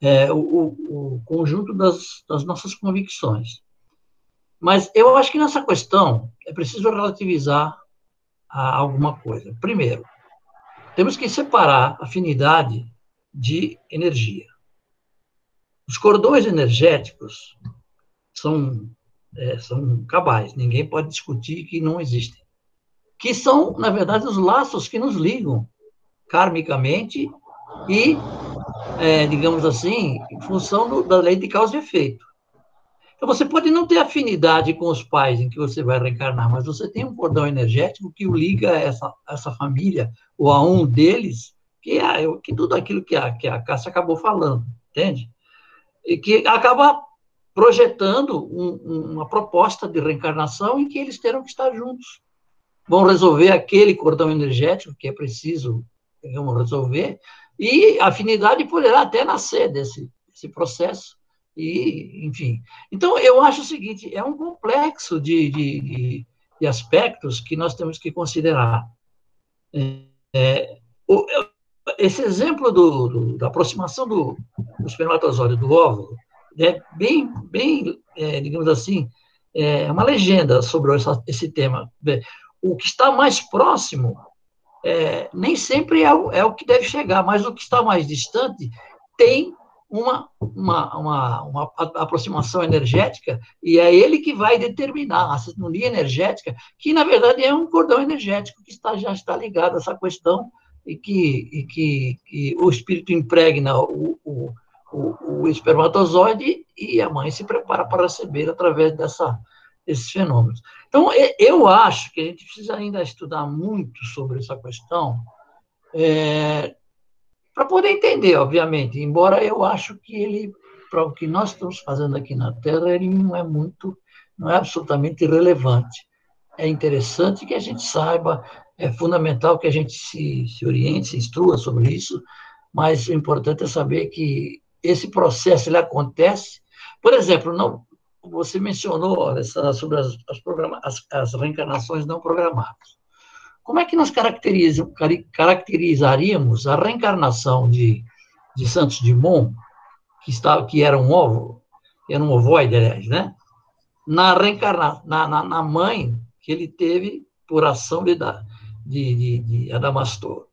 é, o, o, conjunto das, das nossas convicções. Mas eu acho que nessa questão é preciso relativizar alguma coisa. Primeiro, temos que separar afinidade de energia. Os cordões energéticos são, é, são cabais, ninguém pode discutir que não existem. Que são, na verdade, os laços que nos ligam karmicamente e, é, digamos assim, em função do, da lei de causa e efeito. Então, você pode não ter afinidade com os pais em que você vai reencarnar, mas você tem um cordão energético que o liga a essa, essa família, ou a um deles, que é que tudo aquilo que a, que a Cássia acabou falando, entende? E que acaba projetando um, uma proposta de reencarnação em que eles terão que estar juntos. Vão resolver aquele cordão energético que é preciso vamos resolver, e a afinidade poderá até nascer desse, desse processo e, enfim. Então, eu acho o seguinte: é um complexo de, de, de aspectos que nós temos que considerar. É, é o, esse exemplo do, do, da aproximação do, do espermatozoide do óvulo é bem, bem é, digamos assim, é uma legenda sobre essa, esse tema. O que está mais próximo é, nem sempre é o, é o que deve chegar, mas o que está mais distante tem uma, uma, uma, uma aproximação energética, e é ele que vai determinar a sintonia energética, que, na verdade, é um cordão energético que está, já está ligado a essa questão e que, e que, que o espírito impregna o, o, o, o, espermatozoide e a mãe se prepara para receber através dessa, desses fenômenos. Então, eu acho que a gente precisa ainda estudar muito sobre essa questão, é, para poder entender, obviamente, embora eu acho que ele, para o que nós estamos fazendo aqui na Terra, ele não é muito, não é absolutamente relevante. É interessante que a gente saiba, é fundamental que a gente se, se oriente, se instrua sobre isso, mas o importante é saber que esse processo ele acontece. Por exemplo, não, você mencionou essa, sobre as, as, as, reencarnações não programadas. Como é que nós caracterizaríamos a reencarnação de, de Santos Dumont, que, estava, que era um ovo, era um ovoide, aliás, né? Na, reencarna, na, na, na mãe que ele teve por ação de, de, de, de Adamastor.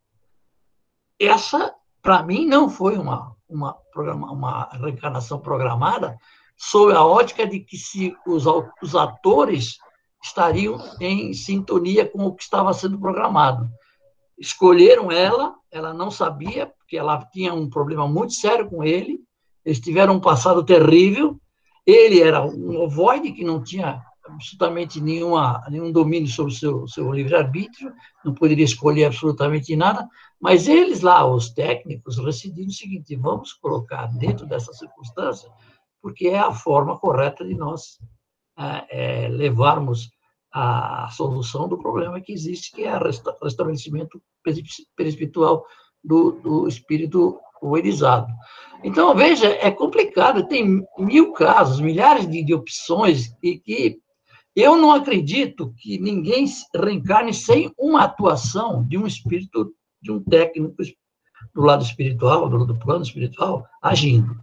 Essa, para mim, não foi uma, uma, uma reencarnação programada, sob a ótica de que se os, os atores estariam em sintonia com o que estava sendo programado. Escolheram ela, ela não sabia, porque ela tinha um problema muito sério com ele, eles tiveram um passado terrível, ele era um ovoide que não tinha absolutamente nenhuma, nenhum domínio sobre o seu, seu livre-arbítrio, não poderia escolher absolutamente nada, mas eles lá, os técnicos, decidiram o seguinte: vamos colocar dentro dessa circunstância, porque é a forma correta de nós é, é, levarmos a solução do problema que existe, que é o restabelecimento perispiritual do, do espírito oerizado. Então, veja, é complicado, tem mil casos, milhares de, de opções, e que eu não acredito que ninguém reencarne sem uma atuação de um espírito, de um técnico do lado espiritual, do, do plano espiritual, agindo.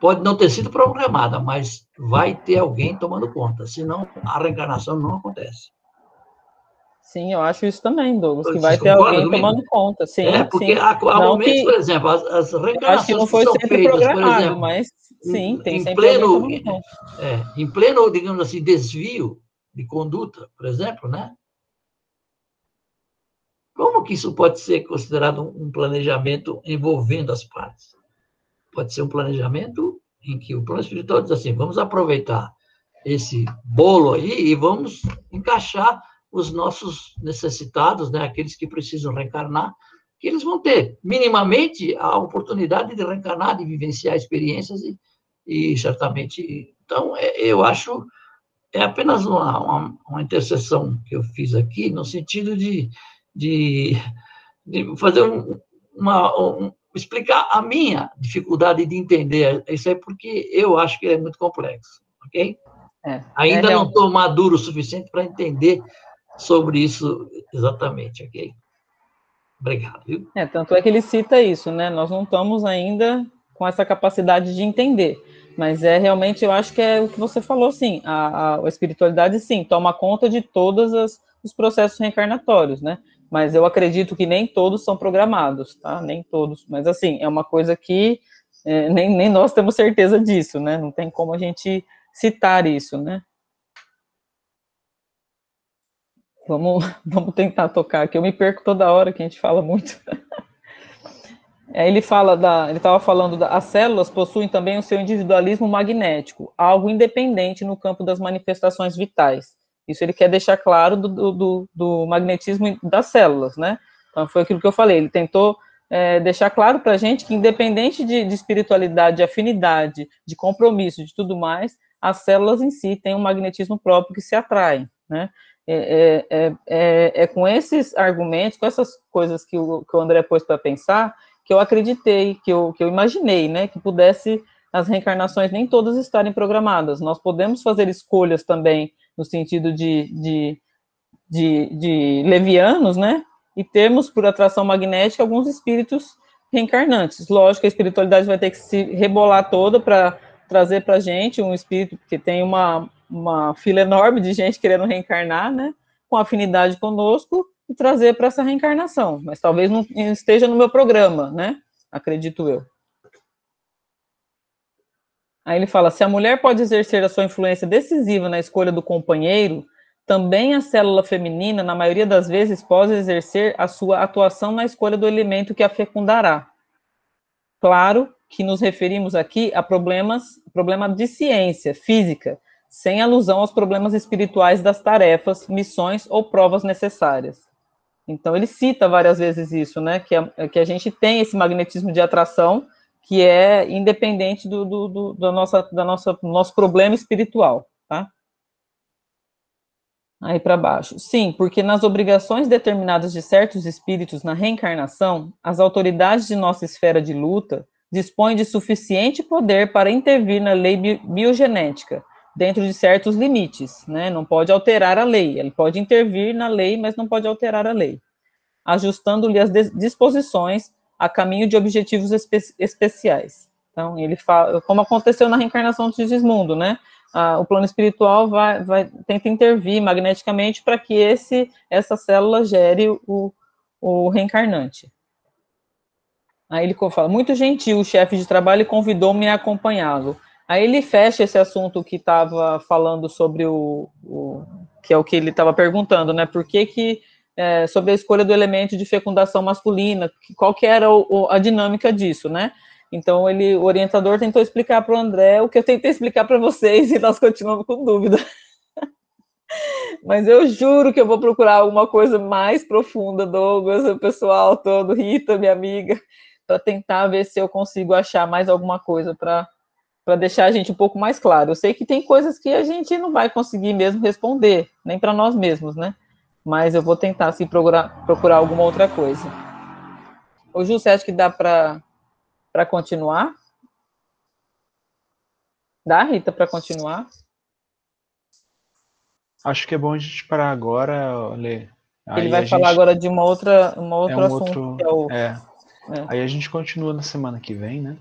Pode não ter sido programada, mas vai ter alguém tomando conta, senão a reencarnação não acontece. Sim, eu acho isso também, Douglas, que vai ter alguém comigo? tomando conta. Sim, é, porque sim. há, há momentos, que, por exemplo, as, as reencarnações que não foi sempre feitas, programado, exemplo, mas sim, tem em pleno, é, em pleno, digamos assim, desvio de conduta, por exemplo, né? Como que isso pode ser considerado um planejamento envolvendo as partes? Pode ser um planejamento em que o plano espiritual diz assim: vamos aproveitar esse bolo aí e vamos encaixar os nossos necessitados, né, aqueles que precisam reencarnar, que eles vão ter minimamente a oportunidade de reencarnar, de vivenciar experiências e, e certamente. Então, é, eu acho é apenas uma, uma, uma, interseção que eu fiz aqui, no sentido de, de, de fazer um, uma, um, explicar a minha dificuldade de entender isso é porque eu acho que é muito complexo, ok? É, Ainda é não estou maduro o suficiente para entender sobre isso exatamente, ok? Obrigado. Viu? É, tanto é que ele cita isso, né? Nós não estamos ainda com essa capacidade de entender. Mas é realmente, eu acho que é o que você falou, sim. A, a, a espiritualidade, sim, toma conta de todos os processos reencarnatórios, né? Mas eu acredito que nem todos são programados, tá? Nem todos. Mas, assim, é uma coisa que é, nem, nem nós temos certeza disso, né? Não tem como a gente citar isso, né? Vamos, (laughs) vamos tentar tocar aqui. Eu me perco toda hora que a gente fala muito. (laughs) É, ele fala da, ele estava falando da, as células possuem também o seu individualismo magnético, algo independente no campo das manifestações vitais. Isso ele quer deixar claro do, do, do magnetismo das células, né? Então foi aquilo que eu falei. Ele tentou é, deixar claro para a gente que independente de, de espiritualidade, de afinidade, de compromisso, de tudo mais, as células em si têm um magnetismo próprio que se atraem, né? É, é, é, é com esses argumentos, com essas coisas que o, que o André pôs para pensar, que eu acreditei, que eu, que eu imaginei, né, que pudesse as reencarnações nem todas estarem programadas. Nós podemos fazer escolhas também no sentido de, de, de, de levianos, né, e termos por atração magnética alguns espíritos reencarnantes. Lógico, a espiritualidade vai ter que se rebolar toda para trazer para a gente um espírito que tem uma, uma fila enorme de gente querendo reencarnar, né, com afinidade conosco, e trazer para essa reencarnação, mas talvez não esteja no meu programa, né? Acredito eu. Aí ele fala: se a mulher pode exercer a sua influência decisiva na escolha do companheiro, também a célula feminina, na maioria das vezes, pode exercer a sua atuação na escolha do elemento que a fecundará. Claro que nos referimos aqui a problemas, problema de ciência, física, sem alusão aos problemas espirituais das tarefas, missões ou provas necessárias. Então ele cita várias vezes isso, né? Que, a, que a gente tem esse magnetismo de atração que é independente do, do, do da nossa, da nossa, nosso problema espiritual, tá? Aí para baixo. Sim, porque nas obrigações determinadas de certos espíritos na reencarnação, as autoridades de nossa esfera de luta dispõem de suficiente poder para intervir na lei biogenética, dentro de certos limites, né? Não pode alterar a lei. Ele pode intervir na lei, mas não pode alterar a lei, ajustando-lhe as disposições a caminho de objetivos espe especiais. Então, ele fala, como aconteceu na reencarnação do Sigismundo, né? Ah, o plano espiritual vai, vai tenta intervir magneticamente para que esse essa célula gere o, o reencarnante. Aí ele fala: muito gentil, o chefe de trabalho convidou-me a acompanhá-lo Aí ele fecha esse assunto que estava falando sobre o, o, que é o que ele estava perguntando, né? Por que que é, sobre a escolha do elemento de fecundação masculina, qual que era o, a dinâmica disso, né? Então ele, o orientador tentou explicar para o André o que eu tentei explicar para vocês e nós continuamos com dúvida. (laughs) Mas eu juro que eu vou procurar alguma coisa mais profunda, Douglas, o pessoal todo, Rita, minha amiga, para tentar ver se eu consigo achar mais alguma coisa para para deixar a gente um pouco mais claro. Eu sei que tem coisas que a gente não vai conseguir mesmo responder, nem para nós mesmos, né? Mas eu vou tentar assim, procurar, procurar alguma outra coisa. Ô, Ju, você acha que dá para continuar? Dá, Rita, para continuar? Acho que é bom a gente parar agora, Lê. Ele vai falar gente... agora de uma outra, uma outro é um assunto. Outro... É o... é. É. Aí a gente continua na semana que vem, né?